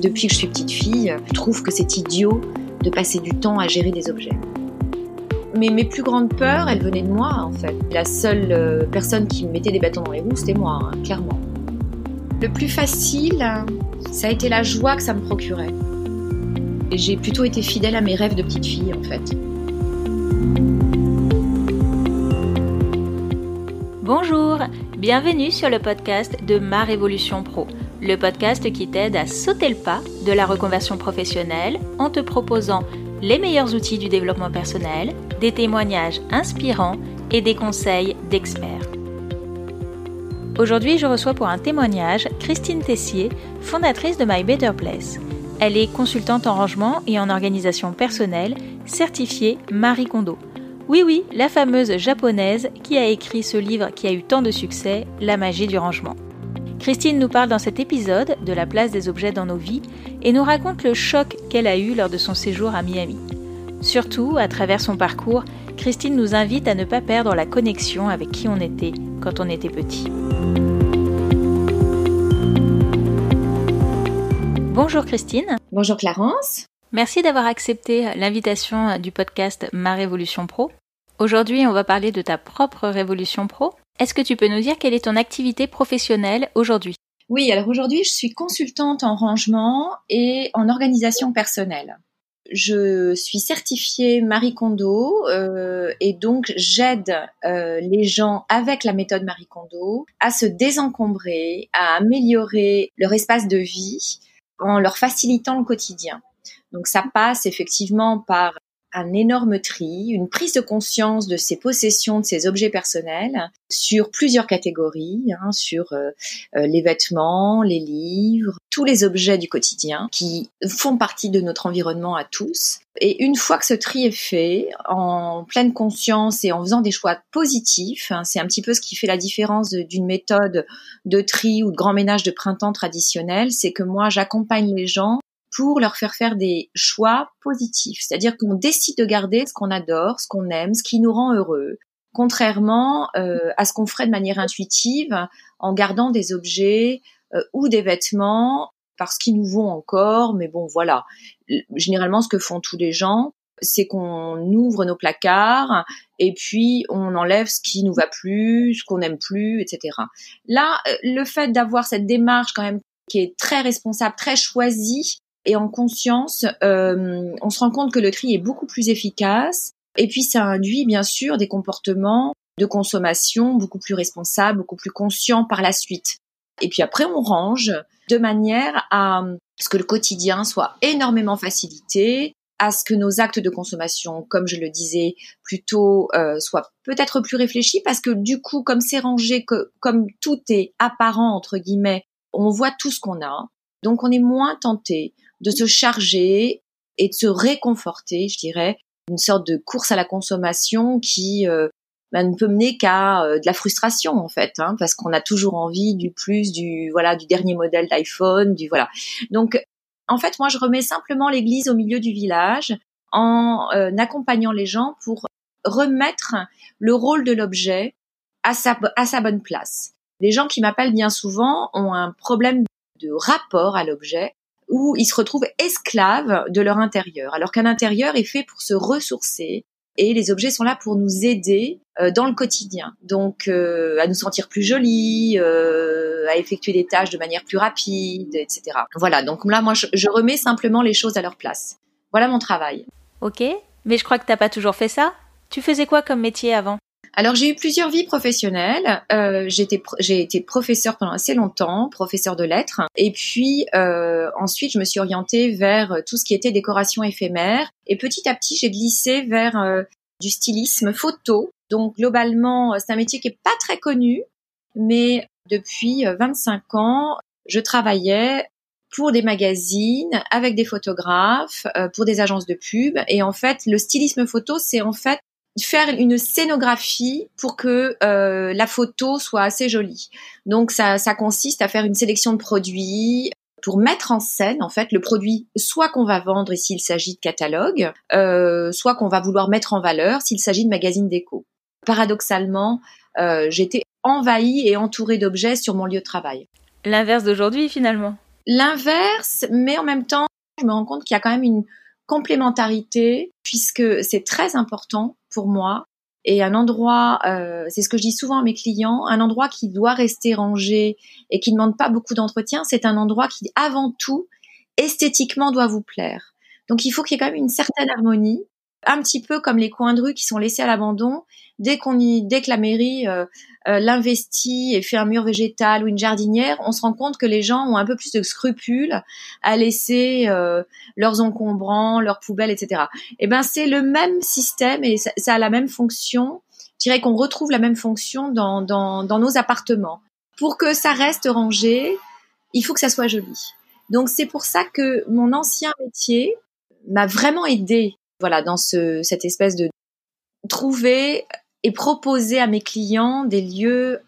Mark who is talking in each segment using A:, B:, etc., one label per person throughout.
A: Depuis que je suis petite fille, je trouve que c'est idiot de passer du temps à gérer des objets. Mais mes plus grandes peurs, elles venaient de moi en fait. La seule euh, personne qui me mettait des bâtons dans les roues, c'était moi, hein, clairement. Le plus facile, ça a été la joie que ça me procurait. Et j'ai plutôt été fidèle à mes rêves de petite fille en fait.
B: Bonjour, bienvenue sur le podcast de Ma Révolution Pro, le podcast qui t'aide à sauter le pas de la reconversion professionnelle en te proposant les meilleurs outils du développement personnel, des témoignages inspirants et des conseils d'experts. Aujourd'hui, je reçois pour un témoignage Christine Tessier, fondatrice de My Better Place. Elle est consultante en rangement et en organisation personnelle, certifiée Marie Kondo. Oui, oui, la fameuse japonaise qui a écrit ce livre qui a eu tant de succès, La magie du rangement. Christine nous parle dans cet épisode de la place des objets dans nos vies et nous raconte le choc qu'elle a eu lors de son séjour à Miami. Surtout, à travers son parcours, Christine nous invite à ne pas perdre la connexion avec qui on était quand on était petit. Bonjour Christine.
A: Bonjour Clarence.
B: Merci d'avoir accepté l'invitation du podcast Ma Révolution Pro. Aujourd'hui, on va parler de ta propre révolution pro. Est-ce que tu peux nous dire quelle est ton activité professionnelle aujourd'hui?
A: Oui, alors aujourd'hui, je suis consultante en rangement et en organisation personnelle. Je suis certifiée Marie Kondo euh, et donc j'aide euh, les gens avec la méthode Marie Kondo à se désencombrer, à améliorer leur espace de vie en leur facilitant le quotidien. Donc ça passe effectivement par un énorme tri, une prise de conscience de ses possessions, de ses objets personnels sur plusieurs catégories, hein, sur euh, euh, les vêtements, les livres, tous les objets du quotidien qui font partie de notre environnement à tous. Et une fois que ce tri est fait, en pleine conscience et en faisant des choix positifs, hein, c'est un petit peu ce qui fait la différence d'une méthode de tri ou de grand ménage de printemps traditionnel, c'est que moi j'accompagne les gens pour leur faire faire des choix positifs. C'est-à-dire qu'on décide de garder ce qu'on adore, ce qu'on aime, ce qui nous rend heureux, contrairement euh, à ce qu'on ferait de manière intuitive en gardant des objets euh, ou des vêtements parce qu'ils nous vont encore. Mais bon, voilà. Généralement, ce que font tous les gens, c'est qu'on ouvre nos placards et puis on enlève ce qui nous va plus, ce qu'on n'aime plus, etc. Là, euh, le fait d'avoir cette démarche quand même qui est très responsable, très choisie, et en conscience, euh, on se rend compte que le tri est beaucoup plus efficace. Et puis ça induit bien sûr des comportements de consommation beaucoup plus responsables, beaucoup plus conscients par la suite. Et puis après, on range de manière à ce que le quotidien soit énormément facilité, à ce que nos actes de consommation, comme je le disais, plutôt euh, soient peut-être plus réfléchis, parce que du coup, comme c'est rangé, que, comme tout est apparent entre guillemets, on voit tout ce qu'on a, donc on est moins tenté de se charger et de se réconforter, je dirais, une sorte de course à la consommation qui euh, bah, ne peut mener qu'à euh, de la frustration en fait, hein, parce qu'on a toujours envie du plus, du voilà, du dernier modèle d'iPhone, du voilà. Donc en fait, moi, je remets simplement l'église au milieu du village en euh, accompagnant les gens pour remettre le rôle de l'objet à sa, à sa bonne place. Les gens qui m'appellent bien souvent ont un problème de rapport à l'objet où ils se retrouvent esclaves de leur intérieur, alors qu'un intérieur est fait pour se ressourcer et les objets sont là pour nous aider euh, dans le quotidien. Donc euh, à nous sentir plus jolis, euh, à effectuer des tâches de manière plus rapide, etc. Voilà, donc là moi je, je, remets simplement les choses à leur place. Voilà mon travail.
B: Ok, mais je crois que t'as pas toujours fait ça. Tu faisais quoi comme métier avant?
A: Alors j'ai eu plusieurs vies professionnelles. Euh, j'ai été professeur pendant assez longtemps, professeur de lettres. Et puis euh, ensuite je me suis orientée vers tout ce qui était décoration éphémère. Et petit à petit j'ai glissé vers euh, du stylisme photo. Donc globalement c'est un métier qui est pas très connu, mais depuis 25 euh, ans je travaillais pour des magazines, avec des photographes, euh, pour des agences de pub. Et en fait, le stylisme photo, c'est en fait faire une scénographie pour que euh, la photo soit assez jolie. Donc ça, ça consiste à faire une sélection de produits pour mettre en scène en fait le produit soit qu'on va vendre s'il s'agit de catalogue, euh, soit qu'on va vouloir mettre en valeur s'il s'agit de magazine déco. Paradoxalement, euh, j'étais envahie et entourée d'objets sur mon lieu de travail.
B: L'inverse d'aujourd'hui finalement.
A: L'inverse, mais en même temps, je me rends compte qu'il y a quand même une complémentarité puisque c'est très important pour moi et un endroit, euh, c'est ce que je dis souvent à mes clients, un endroit qui doit rester rangé et qui ne demande pas beaucoup d'entretien, c'est un endroit qui, avant tout, esthétiquement doit vous plaire. Donc il faut qu'il y ait quand même une certaine harmonie un petit peu comme les coins de rue qui sont laissés à l'abandon. Dès qu'on y, dès que la mairie euh, euh, l'investit et fait un mur végétal ou une jardinière, on se rend compte que les gens ont un peu plus de scrupules à laisser euh, leurs encombrants, leurs poubelles, etc. Et eh ben c'est le même système et ça, a la même fonction. Je dirais qu'on retrouve la même fonction dans, dans, dans nos appartements. Pour que ça reste rangé, il faut que ça soit joli. Donc c'est pour ça que mon ancien métier m'a vraiment aidé voilà, dans ce, cette espèce de trouver et proposer à mes clients des lieux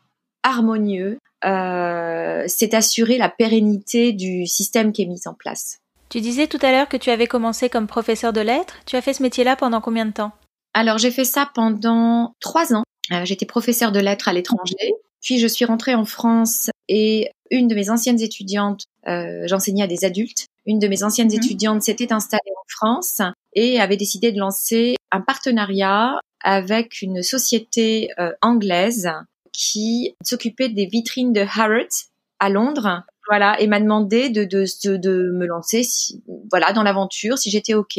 A: harmonieux, euh, c'est assurer la pérennité du système qui est mis en place.
B: Tu disais tout à l'heure que tu avais commencé comme professeur de lettres. Tu as fait ce métier-là pendant combien de temps?
A: Alors j'ai fait ça pendant trois ans. Euh, j'étais professeur de lettres à l'étranger. Puis je suis rentrée en France et une de mes anciennes étudiantes, euh, j'enseignais à des adultes, une de mes anciennes mhm. étudiantes s'était installée en France et avait décidé de lancer un partenariat avec une société euh, anglaise qui s'occupait des vitrines de Harrods à Londres. Voilà, et m'a demandé de, de, de, me lancer, voilà, dans l'aventure, si j'étais ok.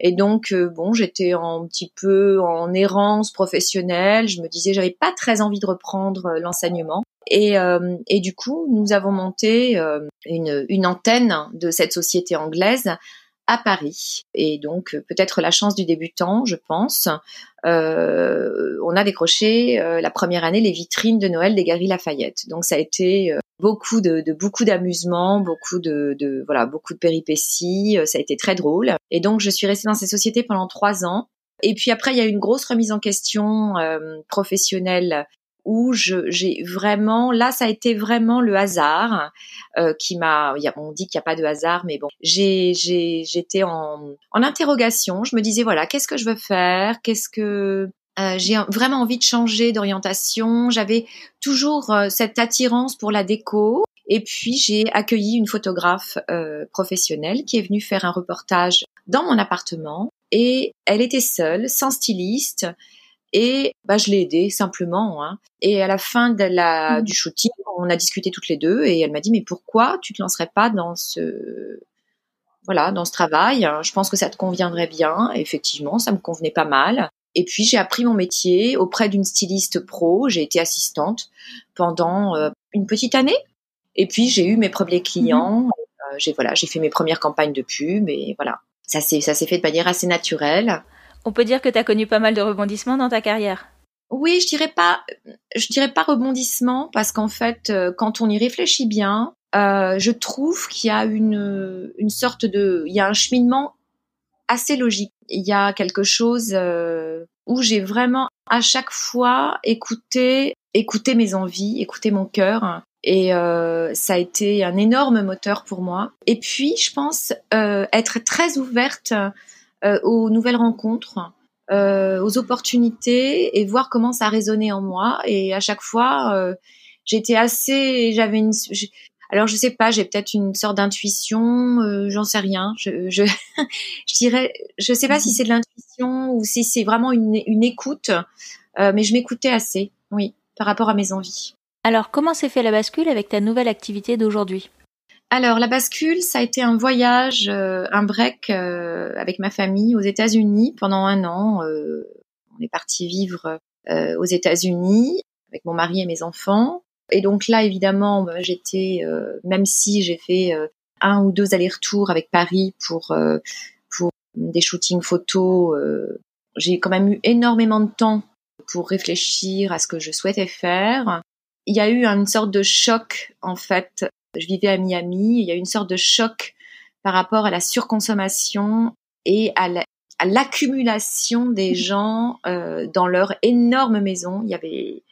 A: Et donc, euh, bon, j'étais un petit peu en errance professionnelle. Je me disais, j'avais pas très envie de reprendre euh, l'enseignement. Et, et, du coup, nous avons monté une, une antenne de cette société anglaise à Paris. Et donc peut-être la chance du débutant, je pense. Euh, on a décroché euh, la première année les vitrines de Noël des Galeries Lafayette. Donc ça a été euh, beaucoup de, beaucoup d'amusement, beaucoup de, de, voilà beaucoup de péripéties. Ça a été très drôle. Et donc je suis restée dans cette société pendant trois ans. Et puis après, il y a eu une grosse remise en question professionnelle où j'ai vraiment, là, ça a été vraiment le hasard euh, qui m'a. On dit qu'il n'y a pas de hasard, mais bon, j'ai, j'étais en, en interrogation. Je me disais voilà, qu'est-ce que je veux faire? Qu'est-ce que euh, j'ai vraiment envie de changer d'orientation. J'avais toujours euh, cette attirance pour la déco. Et puis j'ai accueilli une photographe euh, professionnelle qui est venue faire un reportage dans mon appartement. Et elle était seule, sans styliste. Et bah, je l'ai aidée simplement. Hein. Et à la fin de la, mmh. du shooting, on a discuté toutes les deux et elle m'a dit mais pourquoi tu te lancerais pas dans ce voilà dans ce travail? Je pense que ça te conviendrait bien. effectivement, ça me convenait pas mal. Et puis j'ai appris mon métier auprès d'une styliste pro. J'ai été assistante pendant euh, une petite année. Et puis j'ai eu mes premiers clients. Mmh. Euh, j'ai voilà, j'ai fait mes premières campagnes de pub. Et voilà, ça s'est ça s'est fait de manière assez naturelle.
B: On peut dire que tu as connu pas mal de rebondissements dans ta carrière.
A: Oui, je dirais pas, je dirais pas rebondissement parce qu'en fait, euh, quand on y réfléchit bien, euh, je trouve qu'il y a une, une sorte de, il y a un cheminement assez logique. Il y a quelque chose euh, où j'ai vraiment à chaque fois écouté, écouté mes envies, écouté mon cœur. Et ça a été un énorme moteur pour moi. Et puis, je pense être très ouverte aux nouvelles rencontres, euh, aux opportunités et voir comment ça résonnait en moi. Et à chaque fois, euh, j'étais assez, j'avais une, alors je sais pas, j'ai peut-être une sorte d'intuition, euh, j'en sais rien. Je, je, je, dirais, je sais pas si c'est de l'intuition ou si c'est vraiment une, une écoute, euh, mais je m'écoutais assez, oui, par rapport à mes envies.
B: Alors comment s'est fait la bascule avec ta nouvelle activité d'aujourd'hui?
A: Alors la bascule, ça a été un voyage, euh, un break euh, avec ma famille aux États-Unis pendant un an. Euh, on est parti vivre aux États-Unis avec mon mari et mes enfants. Et donc là, évidemment, bah, j'étais, même si j'ai fait un ou deux allers-retours avec Paris pour pour des shootings photos, j'ai quand même eu énormément de temps pour réfléchir à ce que je souhaitais faire. Il y a eu une sorte de choc en fait je vivais à Miami, il y a eu une sorte de choc par rapport à la surconsommation et à l'accumulation des gens euh, dans leur énorme maison. Il y avait,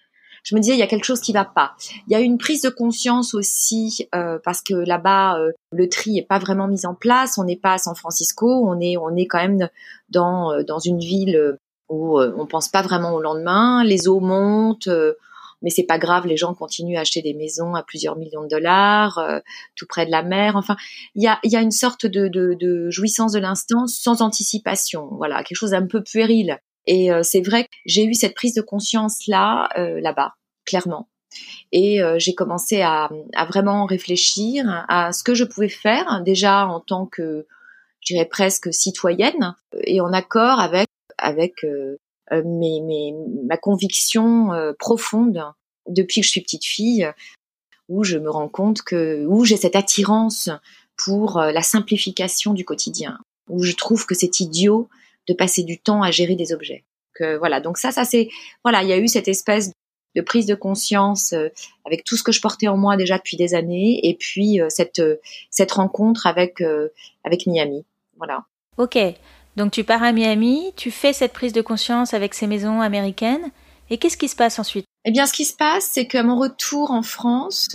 A: je me disais, il y a quelque chose qui va pas. Il y a une prise de conscience aussi euh, parce que là-bas, euh, le tri est pas vraiment mis en place. On n'est pas à San Francisco, on est, on est quand même dans dans une ville où on pense pas vraiment au lendemain. Les eaux montent mais c'est pas grave, les gens continuent à acheter des maisons à plusieurs millions de dollars, euh, tout près de la mer. Enfin, il y a, y a une sorte de, de, de jouissance de l'instant sans anticipation. Voilà, quelque chose d'un peu puéril. Et euh, c'est vrai que j'ai eu cette prise de conscience là, euh, là-bas, clairement. Et j'ai commencé à, à, vraiment réfléchir à ce que je pouvais faire déjà en tant que, je dirais presque citoyenne et en accord avec avec euh, mes, ma conviction euh, profonde depuis que je suis petite fille, où je me rends compte que où j'ai cette attirance pour euh, la simplification du quotidien, où je trouve que c'est idiot de passer du temps à gérer des objets. Que voilà, donc ça, ça c'est voilà, il y a eu cette espèce de prise de conscience avec tout ce que je portais en moi déjà depuis des années, et puis cette cette rencontre avec avec Miami. Voilà.
B: Ok, donc tu pars à Miami, tu fais cette prise de conscience avec ces maisons américaines, et qu'est-ce qui se passe ensuite?
A: Eh bien, ce qui se passe, c'est qu'à mon retour en France,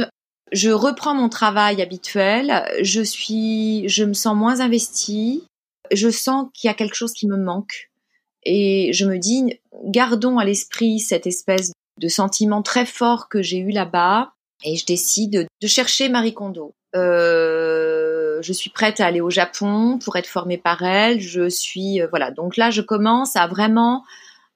A: je reprends mon travail habituel, je suis, je me sens moins investie, je sens qu'il y a quelque chose qui me manque, et je me dis, gardons à l'esprit cette espèce de sentiment très fort que j'ai eu là-bas, et je décide de chercher Marie Kondo. Euh, je suis prête à aller au Japon pour être formée par elle. Je suis euh, voilà. Donc là, je commence à vraiment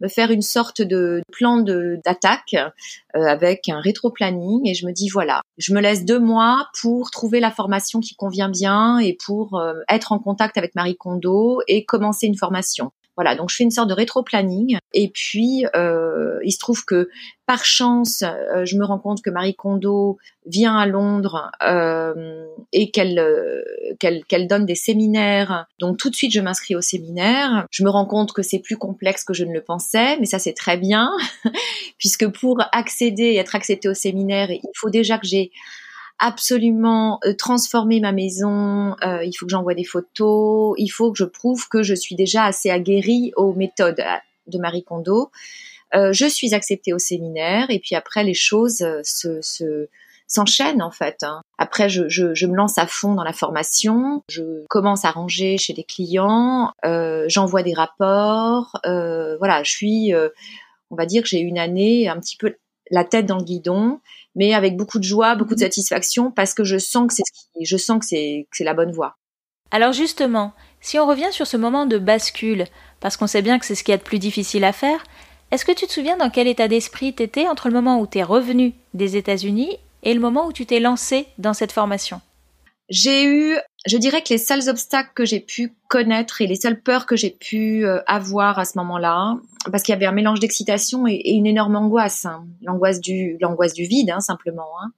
A: me faire une sorte de plan d'attaque euh, avec un rétro-planning et je me dis voilà, je me laisse deux mois pour trouver la formation qui convient bien et pour être en contact avec Marie Kondo et commencer une formation. Voilà, donc je fais une sorte de rétro-planning. Et puis, euh, il se trouve que par chance, euh, je me rends compte que Marie Kondo vient à Londres euh, et qu'elle euh, qu'elle donne des séminaires. Donc tout de suite, je m'inscris au séminaire. Je me rends compte que c'est plus complexe que je ne le pensais, mais ça c'est très bien, puisque pour accéder et être accepté au séminaire, il faut déjà que j'ai absolument euh, transformer ma maison, euh, il faut que j'envoie des photos, il faut que je prouve que je suis déjà assez aguerrie aux méthodes euh, de Marie Kondo. je suis acceptée au séminaire et puis après les choses se, se s'enchaînent en fait. Hein. Après, je, je, je, me lance à fond dans la formation, je commence à ranger chez des clients, euh, j'envoie des rapports, euh, voilà, je suis, on va dire que j'ai une année un petit peu la tête dans le guidon, mais avec beaucoup de joie, beaucoup de mhm. satisfaction, parce que je sens que c'est ce je sens que c'est, c'est la bonne voie.
B: Alors justement, si on revient sur ce moment de bascule, parce qu'on sait bien que c'est ce qu'il y a de plus difficile à faire, est-ce que tu te souviens dans quel état d'esprit t'étais entre le moment où t'es revenu des États-Unis et le moment où tu t'es lancé dans cette formation?
A: J'ai eu je dirais que les seuls obstacles que j'ai pu connaître et les seules peurs que j'ai pu euh, avoir à ce moment-là, parce qu'il y avait un mélange d'excitation et, une énorme angoisse, hein. l'angoisse du l'angoisse du vide hein, simplement. Hein.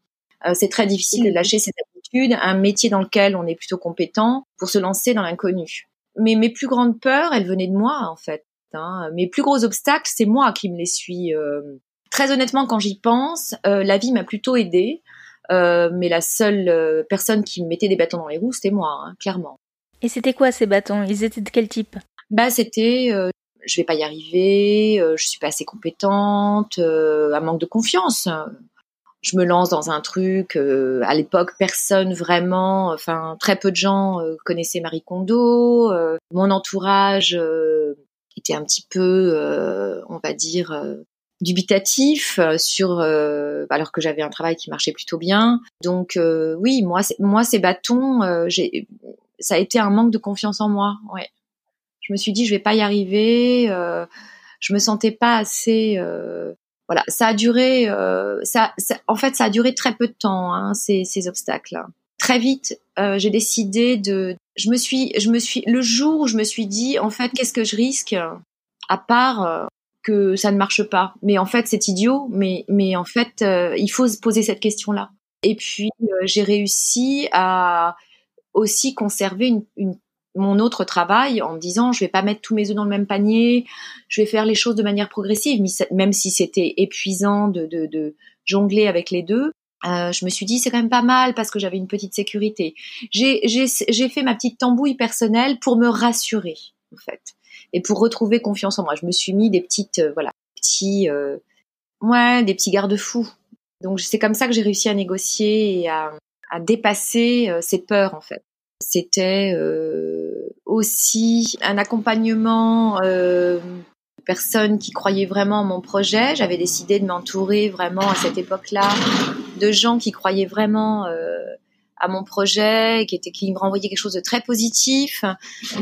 A: Euh, c'est très difficile de lâcher cette habitude, un métier dans lequel on est plutôt compétent pour se lancer dans l'inconnu. Mais mes plus grandes peurs, elles venaient de moi en fait. Hein. Mes plus gros obstacles, c'est moi qui me les suis. Euh... Très honnêtement, quand j'y pense, euh, la vie m'a plutôt aidée. Euh, mais la seule euh, personne qui me mettait des bâtons dans les roues, c'était moi, hein, clairement.
B: Et c'était quoi ces bâtons? Ils étaient de quel type?
A: Bah, c'était euh, je vais pas y arriver, je suis pas assez compétente, un manque de confiance. Je me lance dans un truc. à l'époque, personne vraiment, enfin très peu de gens connaissaient Marie Kondo. mon entourage était un petit peu, on va dire, dubitatif euh, sur euh, alors que j'avais un travail qui marchait plutôt bien. Donc euh, oui, moi moi ces bâtons j'ai ça a été un manque de confiance en moi, ouais. Je me suis dit je vais pas y arriver, je me sentais pas assez voilà, ça a duré ça, en fait ça a duré très peu de temps hein, ces ces obstacles. Très vite, j'ai décidé de je me suis je me suis le jour où je me suis dit en fait qu'est-ce que je risque? À part que ça ne marche pas. Mais en fait, c'est idiot. Mais, mais en fait, euh, il faut se poser cette question-là. Et puis, euh, j'ai réussi à aussi conserver mon autre travail en me disant, je vais pas mettre tous mes œufs dans le même panier. Je vais faire les choses de manière progressive, même si c'était épuisant de, jongler avec les deux. Euh, je me suis dit c'est quand même pas mal parce que j'avais une petite sécurité. J'ai fait ma petite tambouille personnelle pour me rassurer en fait et pour retrouver confiance en moi. Je me suis mis des petites, euh, voilà, petits, euh, ouais, des petits garde-fous. Donc c'est comme ça que j'ai réussi à négocier et à, à dépasser euh, ces peurs en fait. C'était aussi un accompagnement personnes qui croyaient vraiment en mon projet. J'avais décidé de m'entourer vraiment à cette époque-là de gens qui croyaient vraiment euh, à mon projet, qui était qui me renvoyaient quelque chose de très positif.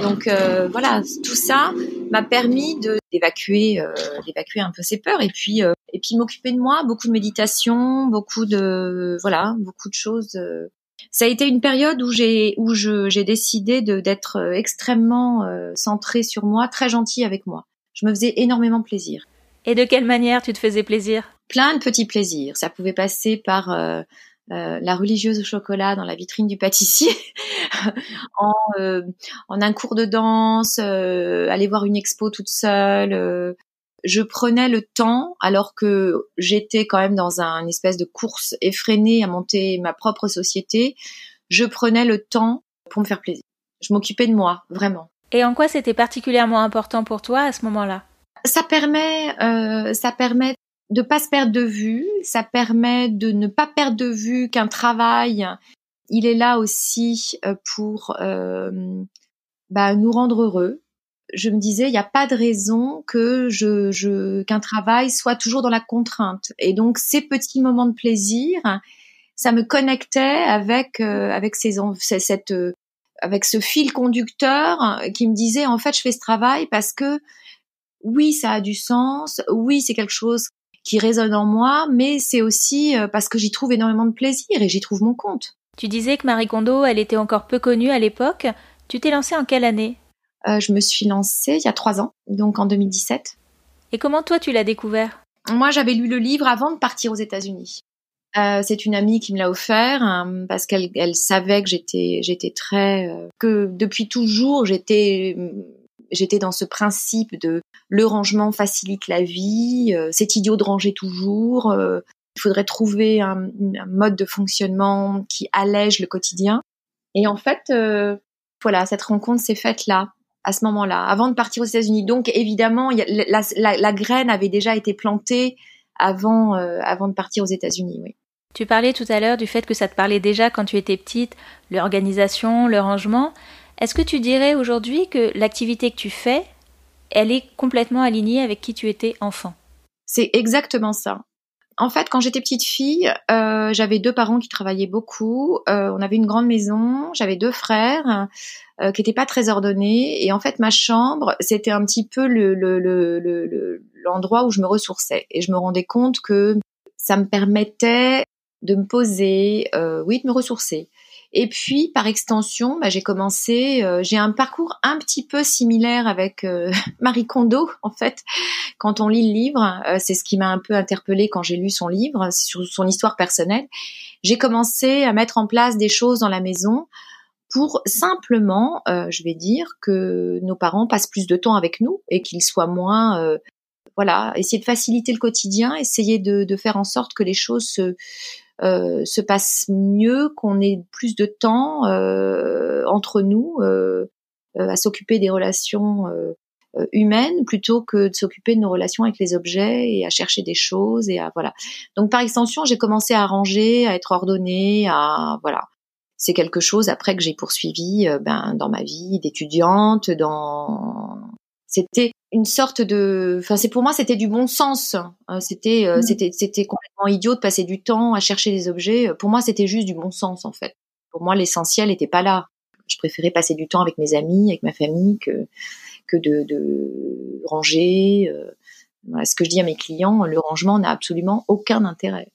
A: Donc euh, voilà, tout ça m'a permis de d'évacuer euh, d'évacuer un peu ces peurs et puis euh, et puis m'occuper de moi, beaucoup de méditation, beaucoup de voilà, beaucoup de choses. euh. Ça a été une période où j'ai où je j'ai décidé de d'être euh, extrêmement euh, centrée sur moi, très gentille avec moi. Je me faisais énormément plaisir
B: Et de quelle manière tu te faisais plaisir?
A: Plein de petits plaisirs. Ça pouvait passer par euh, la religieuse au chocolat dans la vitrine du pâtissier, en, euh, en un cours de danse, euh, aller voir une expo toute seule. euh. je prenais le temps, alors que j'étais quand même dans un une espèce de course effrénée à monter ma propre société, je prenais le temps pour me faire plaisir. Je m'occupais de moi, vraiment.
B: Et en quoi c'était particulièrement important pour toi à ce moment-là?
A: Ça permet, euh, ça permet de pas se perdre de vue. Ça permet de ne pas perdre de vue qu'un travail, il est là aussi euh, pour euh, bah, nous rendre heureux. Je me disais, il n'y a pas de raison que je, je qu'un travail soit toujours dans la contrainte. Et donc ces petits moments de plaisir, ça me connectait avec euh, avec ces cette euh, avec ce fil conducteur qui me disait en fait je fais ce travail parce que oui, ça a du sens, oui, c'est quelque chose qui résonne en moi, mais c'est aussi euh, parce que j'y trouve énormément de plaisir et j'y trouve mon compte.
B: Tu disais que Marie Kondo, elle était encore peu connue à l'époque. Tu t'es lancée en quelle année?
A: Euh, je me suis lancée il y a trois ans, donc en 2017.
B: Et comment toi tu l'as découvert?
A: Moi, j'avais lu le livre avant de partir aux États-Unis. Euh, c'est une amie qui me l'a offert hein, parce qu'elle elle savait que j'étais j'étais très euh, que depuis toujours j'étais j'étais dans ce principe de le rangement facilite la vie, euh, c'est idiot de ranger toujours, euh, il faudrait trouver un, mode de fonctionnement qui allège le quotidien. Et en fait, euh, voilà, cette rencontre s'est faite là, à ce moment-là, avant de partir aux États-Unis. Donc évidemment, la, la- graine avait déjà été plantée avant, avant de partir aux États-Unis. Oui.
B: Tu parlais tout à l'heure du fait que ça te parlait déjà quand tu étais petite, l'organisation, le rangement. Est-ce que tu dirais aujourd'hui que l'activité que tu fais, elle est complètement alignée avec qui tu étais enfant?
A: C'est exactement ça. En fait, quand j'étais petite fille, euh, j'avais deux parents qui travaillaient beaucoup. Euh, on avait une grande maison. J'avais deux frères euh, qui n'étaient pas très ordonnés. Et en fait, ma chambre, c'était un petit peu le, le, le, le- le- l'endroit où je me ressourçais. Et je me rendais compte que ça me permettait de me poser, oui, de me ressourcer. Et puis, par extension, bah, j'ai commencé, euh, j'ai un parcours un petit peu similaire avec euh, Marie Kondo, en fait. Quand on lit le livre, euh, c'est ce qui m'a un peu interpellée quand j'ai lu son livre, sur son histoire personnelle. J'ai commencé à mettre en place des choses dans la maison pour simplement, euh, je vais dire, que nos parents passent plus de temps avec nous et qu'ils soient moins, euh, voilà, essayer de faciliter le quotidien, essayer de, de faire en sorte que les choses se, euh, se passent mieux, qu'on ait plus de temps euh, entre nous euh, euh, à s'occuper des relations euh, humaines plutôt que de s'occuper de nos relations avec les objets et à chercher des choses et à voilà. Donc par extension, j'ai commencé à ranger, à être ordonnée, à voilà. C'est quelque chose après que j'ai poursuivi ben, dans ma vie d'étudiante, dans c'était une sorte de enfin c'est pour moi c'était du bon sens Euh, c'était euh,
B: Mhm.
A: c'était c'était complètement idiot de passer du temps à chercher des objets. Pour moi c'était juste du bon sens en fait. Pour moi l'essentiel n'était pas là. Je préférais passer du temps avec mes amis avec ma famille que que de, de ranger euh, voilà, ce que je dis à mes clients le rangement n'a absolument aucun intérêt.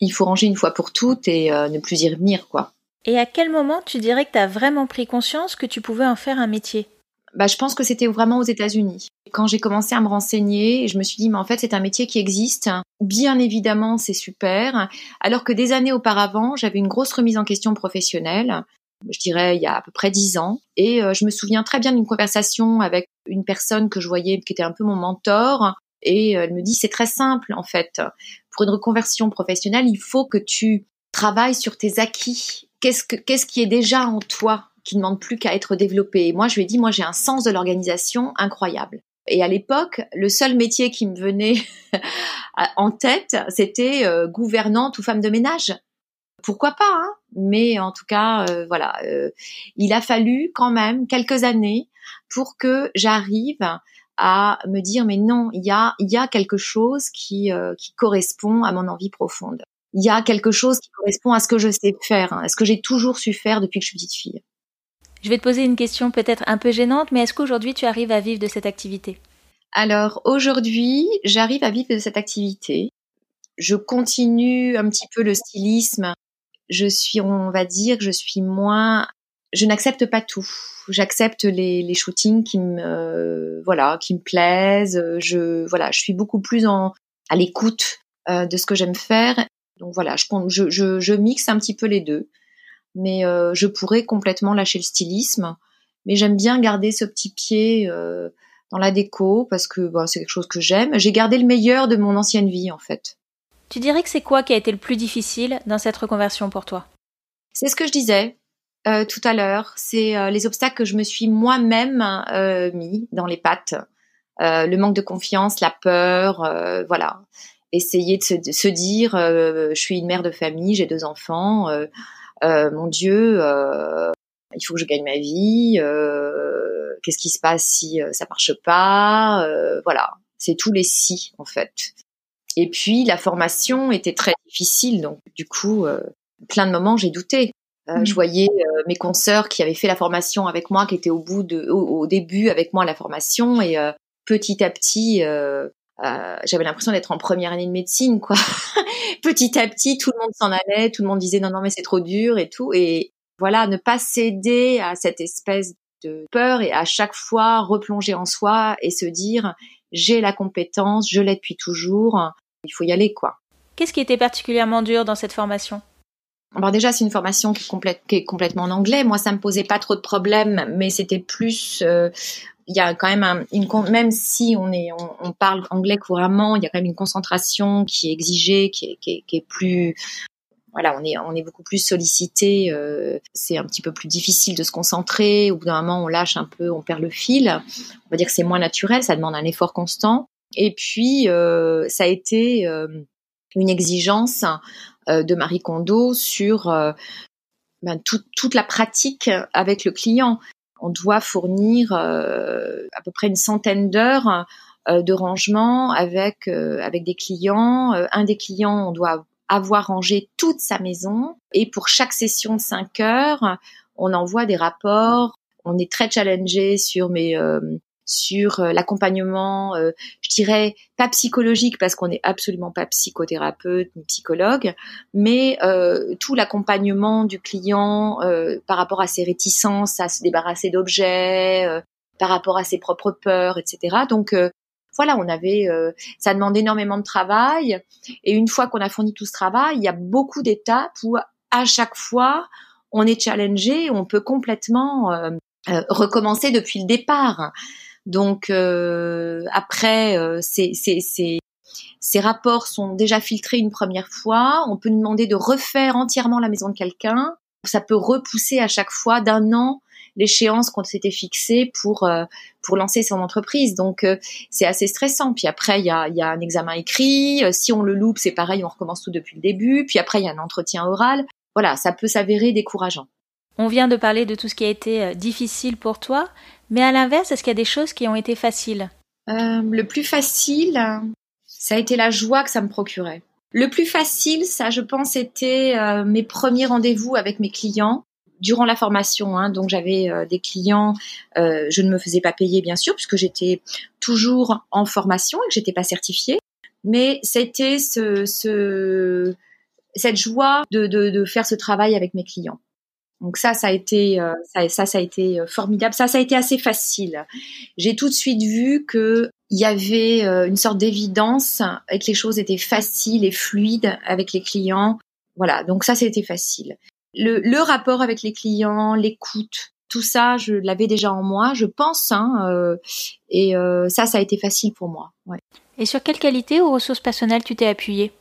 A: Il faut ranger une fois pour toutes et euh, ne plus y revenir quoi.
B: Et à quel moment tu dirais que tu as vraiment pris conscience que tu pouvais en faire un métier?
A: Bah, je pense que c'était vraiment aux États-Unis. Quand j'ai commencé à me renseigner, je me suis dit, mais en fait, c'est un métier qui existe. Bien évidemment, c'est super. Alors que des années auparavant, j'avais une grosse remise en question professionnelle. Je dirais il y a à peu près dix ans. Et euh, je me souviens très bien d'une conversation avec une personne que je voyais qui était un peu mon mentor. Et euh, elle me dit, c'est très simple, en fait. Pour une reconversion professionnelle, il faut que tu travailles sur tes acquis. Qu'est-ce que, qu'est-ce qui est déjà en toi? Qui ne demande plus qu'à être développé. Et moi, je lui ai dit, moi, j'ai un sens de l'organisation incroyable. Et à l'époque, le seul métier qui me venait en tête, c'était euh, gouvernante ou femme de ménage. Pourquoi pas hein? Mais en tout cas, euh, voilà, euh, il a fallu quand même quelques années pour que j'arrive à me dire mais non, il y a, y a quelque chose qui, euh, qui correspond à mon envie profonde. Il y a quelque chose qui correspond à ce que je sais faire, à ce que j'ai toujours su faire depuis que je suis petite fille.
B: Je vais te poser une question peut-être un peu gênante, mais est-ce qu'aujourd'hui tu arrives à vivre de cette activité?
A: Alors aujourd'hui, j'arrive à vivre de cette activité. Je continue un petit peu le stylisme. Je suis, on va dire, je suis moins je n'accepte pas tout. J'accepte les, shootings qui me voilà, qui me plaisent. Je voilà, je suis beaucoup plus en à l'écoute euh, de ce que j'aime faire. Donc voilà, je, je, je, mixe un petit peu les deux. Mais euh, je pourrais complètement lâcher le stylisme. Mais j'aime bien garder ce petit pied euh, dans la déco parce que bon, c'est quelque chose que j'aime. J'ai gardé le meilleur de mon ancienne vie en fait.
B: Tu dirais que c'est quoi qui a été le plus difficile dans cette reconversion pour toi?
A: C'est ce que je disais. Euh, tout à l'heure, c'est euh, les obstacles que je me suis moi-même euh, mis dans les pattes. le manque de confiance, la peur, voilà. Essayer de se, de se dire, je suis une mère de famille, j'ai deux enfants, mon Dieu, il faut que je gagne ma vie. Qu'est-ce qui se passe si ça marche pas Voilà, c'est tous les si en fait. Et puis la formation était très difficile, donc du coup, plein de moments j'ai douté. Euh, je mmh. voyais euh, mes consoeurs qui avaient fait la formation avec moi, qui étaient au bout de, au, début avec moi la formation, et euh, petit à petit, j'avais l'impression d'être en première année de médecine, quoi. petit à petit, tout le monde s'en allait, tout le monde disait non non mais c'est trop dur et tout, et voilà, ne pas céder à cette espèce de peur et à chaque fois replonger en soi et se dire j'ai la compétence, je l'ai depuis toujours, il faut y aller, quoi.
B: Qu'est-ce qui était particulièrement dur dans cette formation?
A: Alors déjà, c'est une formation qui est, complète, qui est complètement en anglais. Moi, ça me posait pas trop de problèmes, mais c'était plus. Euh, il y a quand même un, une même si on est on, on, parle anglais couramment, il y a quand même une concentration qui est exigée, qui est, qui est, qui est plus voilà, on est on est beaucoup plus sollicité. Euh, c'est un petit peu plus difficile de se concentrer. Au bout d'un moment, on lâche un peu, on perd le fil. On va dire que c'est moins naturel, ça demande un effort constant. Et puis, euh, ça a été euh, une exigence euh, de Marie Kondo sur euh, ben, toute la pratique avec le client. On doit fournir euh, à peu près une centaine d'heures de rangement avec avec des clients. un des clients, on doit avoir rangé toute sa maison et pour chaque session de 5 heures, on envoie des rapports. On est très challengé sur mes sur euh, l'accompagnement, euh, je dirais pas psychologique parce qu'on n'est absolument pas psychothérapeute ni psychologue, mais euh, tout l'accompagnement du client par rapport à ses réticences à se débarrasser d'objets, par rapport à ses propres peurs, etc. Donc voilà, on avait, ça demande énormément de travail. Et une fois qu'on a fourni tout ce travail, il y a beaucoup d'étapes où à chaque fois on est challengé, on peut complètement recommencer depuis le départ. Donc euh, après, euh, ces, ces, rapports sont déjà filtrés une première fois. On peut nous demander de refaire entièrement la maison de quelqu'un. Ça peut repousser à chaque fois d'un an l'échéance qu'on s'était fixée pour euh, pour lancer son entreprise. Donc c'est assez stressant. Puis après il y a, y a un examen écrit. si on le loupe, c'est pareil, on recommence tout depuis le début. Puis après il y a un entretien oral. Voilà, ça peut s'avérer décourageant.
B: On vient de parler de tout ce qui a été difficile pour toi, mais à l'inverse, est-ce qu'il y a des choses qui ont été faciles?
A: Euh, Le plus facile, ça a été la joie que ça me procurait. Le plus facile, ça, je pense, était euh, mes premiers rendez-vous avec mes clients durant la formation. Hein, donc j'avais euh, des clients, je ne me faisais pas payer bien sûr puisque j'étais toujours en formation et que j'étais pas certifiée. Mais c'était ce, ce, cette joie de, de, de faire ce travail avec mes clients. Donc ça, ça a été, euh, ça, ça, a été euh, formidable. Ça, ça a été assez facile. J'ai tout de suite vu que il y avait euh, une sorte d'évidence et que les choses étaient faciles et fluides avec les clients. Voilà, donc ça, c'était facile. Le, le, rapport avec les clients, l'écoute, tout ça, je l'avais déjà en moi, je pense. Hein, et ça, ça a été facile pour moi. Ouais.
B: Et sur quelle qualité ou ressources personnelles tu t'es appuyée?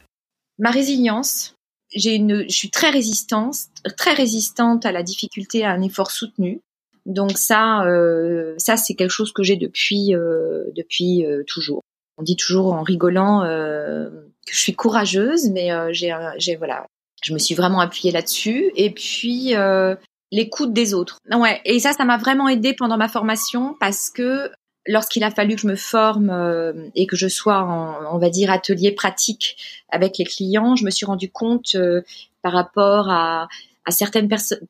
A: Ma résilience, j'ai une, je suis très résistante, très résistante à la difficulté, à un effort soutenu. Donc ça, euh, ça c'est quelque chose que j'ai depuis, euh, depuis euh, toujours. On dit toujours en rigolant euh, que je suis courageuse, mais euh, j'ai, j'ai voilà, je me suis vraiment appuyée là-dessus. Et puis l'écoute des autres. Ouais, et ça, ça m'a vraiment aidé pendant ma formation parce que lorsqu'il a fallu que je me forme euh, et que je sois en, on va dire, atelier pratique avec les clients, je me suis rendu compte euh, par rapport à, à certaines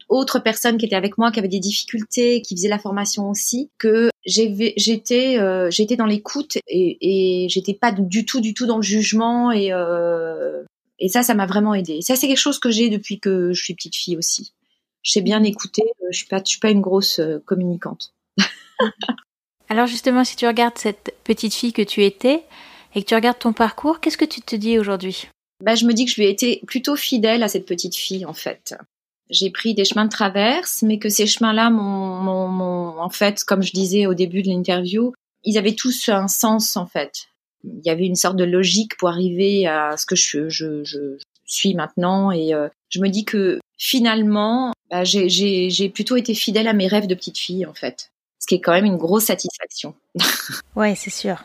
A: autres personnes qui étaient avec moi, qui avaient des difficultés, qui faisaient la formation aussi, que j'étais, euh, dans l'écoute et, et j'étais pas du tout, du tout dans le jugement et et ça, ça m'a vraiment aidé. Ça, c'est quelque chose que j'ai depuis que je suis petite fille aussi. Je sais bien écouter. Je suis pas, je suis pas une grosse communicante.
B: Alors justement, si tu regardes cette petite fille que tu étais et que tu regardes ton parcours, qu'est-ce que tu te dis aujourd'hui?
A: Bah, Je me dis que je lui ai été plutôt fidèle à cette petite fille en fait. J'ai pris des chemins de traverse, mais que ces chemins-là m'ont, en fait, comme je disais au début de l'interview, ils avaient tous un sens en fait. Il y avait une sorte de logique pour arriver à ce que je, suis maintenant et euh, je me dis que finalement, bah, j'ai plutôt été fidèle à mes rêves de petite fille en fait qui est quand même une grosse satisfaction.
B: ouais, c'est sûr.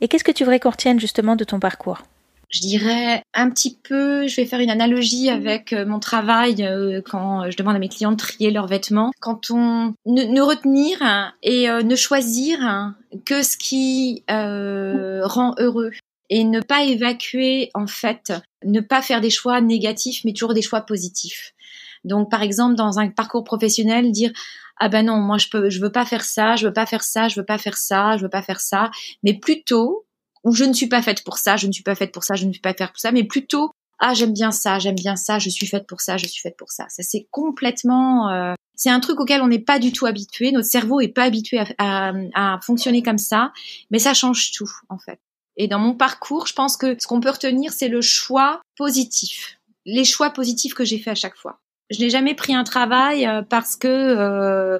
B: Et qu'est-ce que tu voudrais qu'on retienne justement de ton parcours?
A: Je dirais un petit peu, je vais faire une analogie avec euh, mon travail euh, quand je demande à mes clients de trier leurs vêtements. Quand on ne, retenir et euh, ne choisir que ce qui rend heureux et ne pas évacuer en fait, ne pas faire des choix négatifs mais toujours des choix positifs. Donc par exemple dans un parcours professionnel dire ah ben non, moi je peux, je veux pas faire ça, je veux pas faire ça, je veux pas faire ça, je veux pas faire ça, mais plutôt ou je ne suis pas faite pour ça, je ne suis pas faite pour ça, je ne suis pas faite pour ça, mais plutôt ah j'aime bien ça, j'aime bien ça, je suis faite pour ça, je suis faite pour ça. Ça c'est complètement, euh, c'est un truc auquel on n'est pas du tout habitué. Notre cerveau est pas habitué à, à, fonctionner comme ça, mais ça change tout en fait. Et dans mon parcours, je pense que ce qu'on peut retenir, c'est le choix positif, les choix positifs que j'ai fait à chaque fois je n'ai jamais pris un travail euh, parce que euh,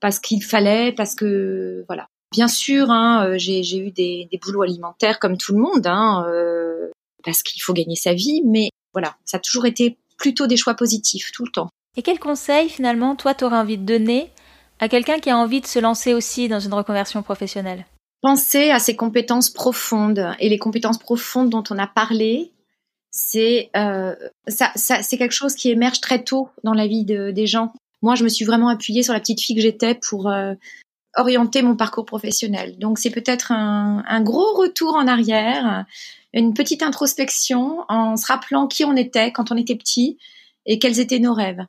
A: parce qu'il fallait, parce que voilà. Bien sûr, hein, euh, j'ai eu des, des, boulots alimentaires comme tout le monde, hein, euh, parce qu'il faut gagner sa vie, mais voilà, ça a toujours été plutôt des choix positifs tout le temps.
B: Et quel conseil finalement toi t'aurais envie de donner à quelqu'un qui a envie de se lancer aussi dans une reconversion professionnelle?
A: Penser à ses compétences profondes et les compétences profondes dont on a parlé, c'est euh, ça, ça c'est quelque chose qui émerge très tôt dans la vie de, des gens. Moi, je me suis vraiment appuyée sur la petite fille que j'étais pour euh, orienter mon parcours professionnel. Donc, c'est peut-être un, un, gros retour en arrière, une petite introspection en se rappelant qui on était quand on était petit et quels étaient nos rêves.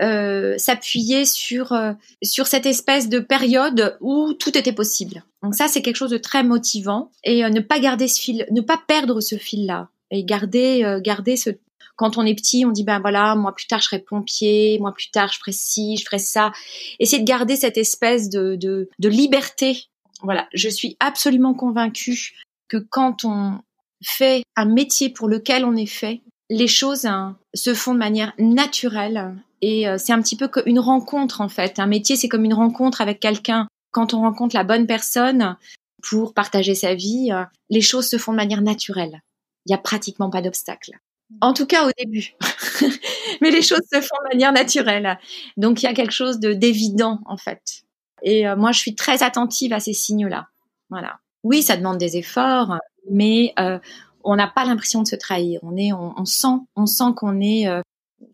A: Euh, s'appuyer sur euh, sur cette espèce de période où tout était possible. Donc ça, c'est quelque chose de très motivant et euh, ne pas garder ce fil, ne pas perdre ce fil-là et garder euh, garder ce quand on est petit, on dit ben voilà, moi plus tard je serai pompier, moi plus tard je ferai ci, je ferai ça. Essayer de garder cette espèce de, de, liberté. Voilà, je suis absolument convaincue que quand on fait un métier pour lequel on est fait, les choses hein, se font de manière naturelle et euh, c'est un petit peu une rencontre en fait. Un métier, c'est comme une rencontre avec quelqu'un. Quand on rencontre la bonne personne pour partager sa vie, euh, les choses se font de manière naturelle il y a pratiquement pas d'obstacle. En tout cas au début. Mais les choses se font de manière naturelle. Donc il y a quelque chose de d'évident en fait. Et euh, moi je suis très attentive à ces signaux-là. Voilà. Oui, ça demande des efforts, mais euh, on n'a pas l'impression de se trahir. On est, on, sent, on sent qu'on est, euh,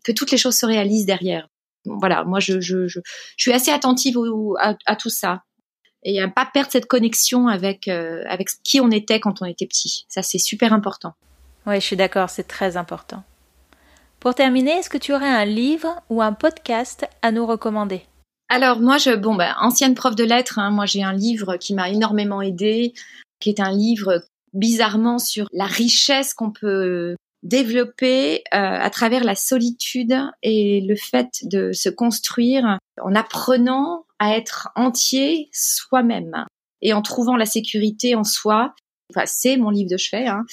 A: que toutes les choses se réalisent derrière. Voilà. Moi je je, je, je suis assez attentive à, à, tout ça et à pas perdre cette connexion avec euh, avec qui on était quand on était petit. Ça c'est super important.
B: Oui, je suis d'accord, c'est très important. Pour terminer, est-ce que tu aurais un livre ou un podcast à nous recommander?
A: Alors moi, je bon bah ancienne prof de lettres, hein, moi j'ai un livre qui m'a énormément aidé, qui est un livre bizarrement sur la richesse qu'on peut développer euh, à travers la solitude et le fait de se construire en apprenant à être entier soi-même et en trouvant la sécurité en soi. Enfin, c'est mon livre de chevet. Hein.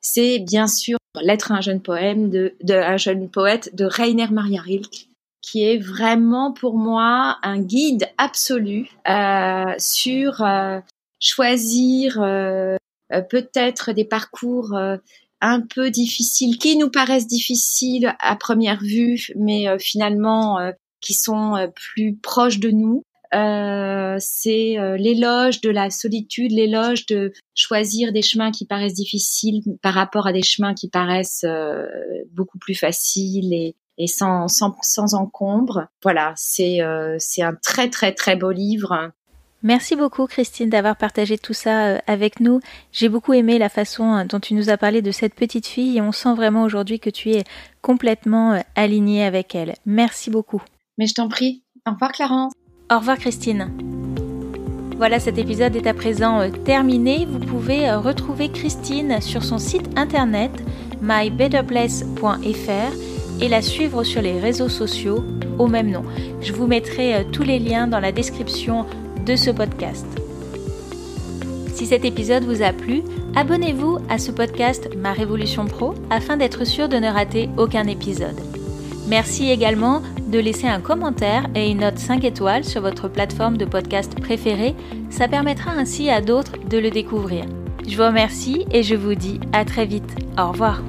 A: C'est bien sûr L'être un jeune poème de, de un jeune poète de Rainer Maria Rilke, qui est vraiment pour moi un guide absolu euh, sur euh, choisir euh, peut-être des parcours un peu difficiles, qui nous paraissent difficiles à première vue, mais finalement qui sont plus proches de nous euh, c'est euh, l'éloge de la solitude, l'éloge de choisir des chemins qui paraissent difficiles par rapport à des chemins qui paraissent euh, beaucoup plus faciles et, et sans, sans, sans encombre. Voilà, c'est c'est un très très très beau livre.
B: Merci beaucoup Christine d'avoir partagé tout ça euh, avec nous. J'ai beaucoup aimé la façon euh, dont tu nous as parlé de cette petite fille et on sent vraiment aujourd'hui que tu es complètement euh, alignée avec elle. Merci beaucoup.
A: Mais je t'en prie. Au revoir Clarence.
B: Au revoir Christine. Voilà, cet épisode est à présent terminé. Vous pouvez retrouver Christine sur son site internet mybetterplace.fr et la suivre sur les réseaux sociaux au même nom. Je vous mettrai tous les liens dans la description de ce podcast. Si cet épisode vous a plu, abonnez-vous à ce podcast Ma Révolution Pro afin d'être sûr de ne rater aucun épisode. Merci également de laisser un commentaire et une note 5 étoiles sur votre plateforme de podcast préférée, ça permettra ainsi à d'autres de le découvrir. Je vous remercie et je vous dis à très vite. Au revoir.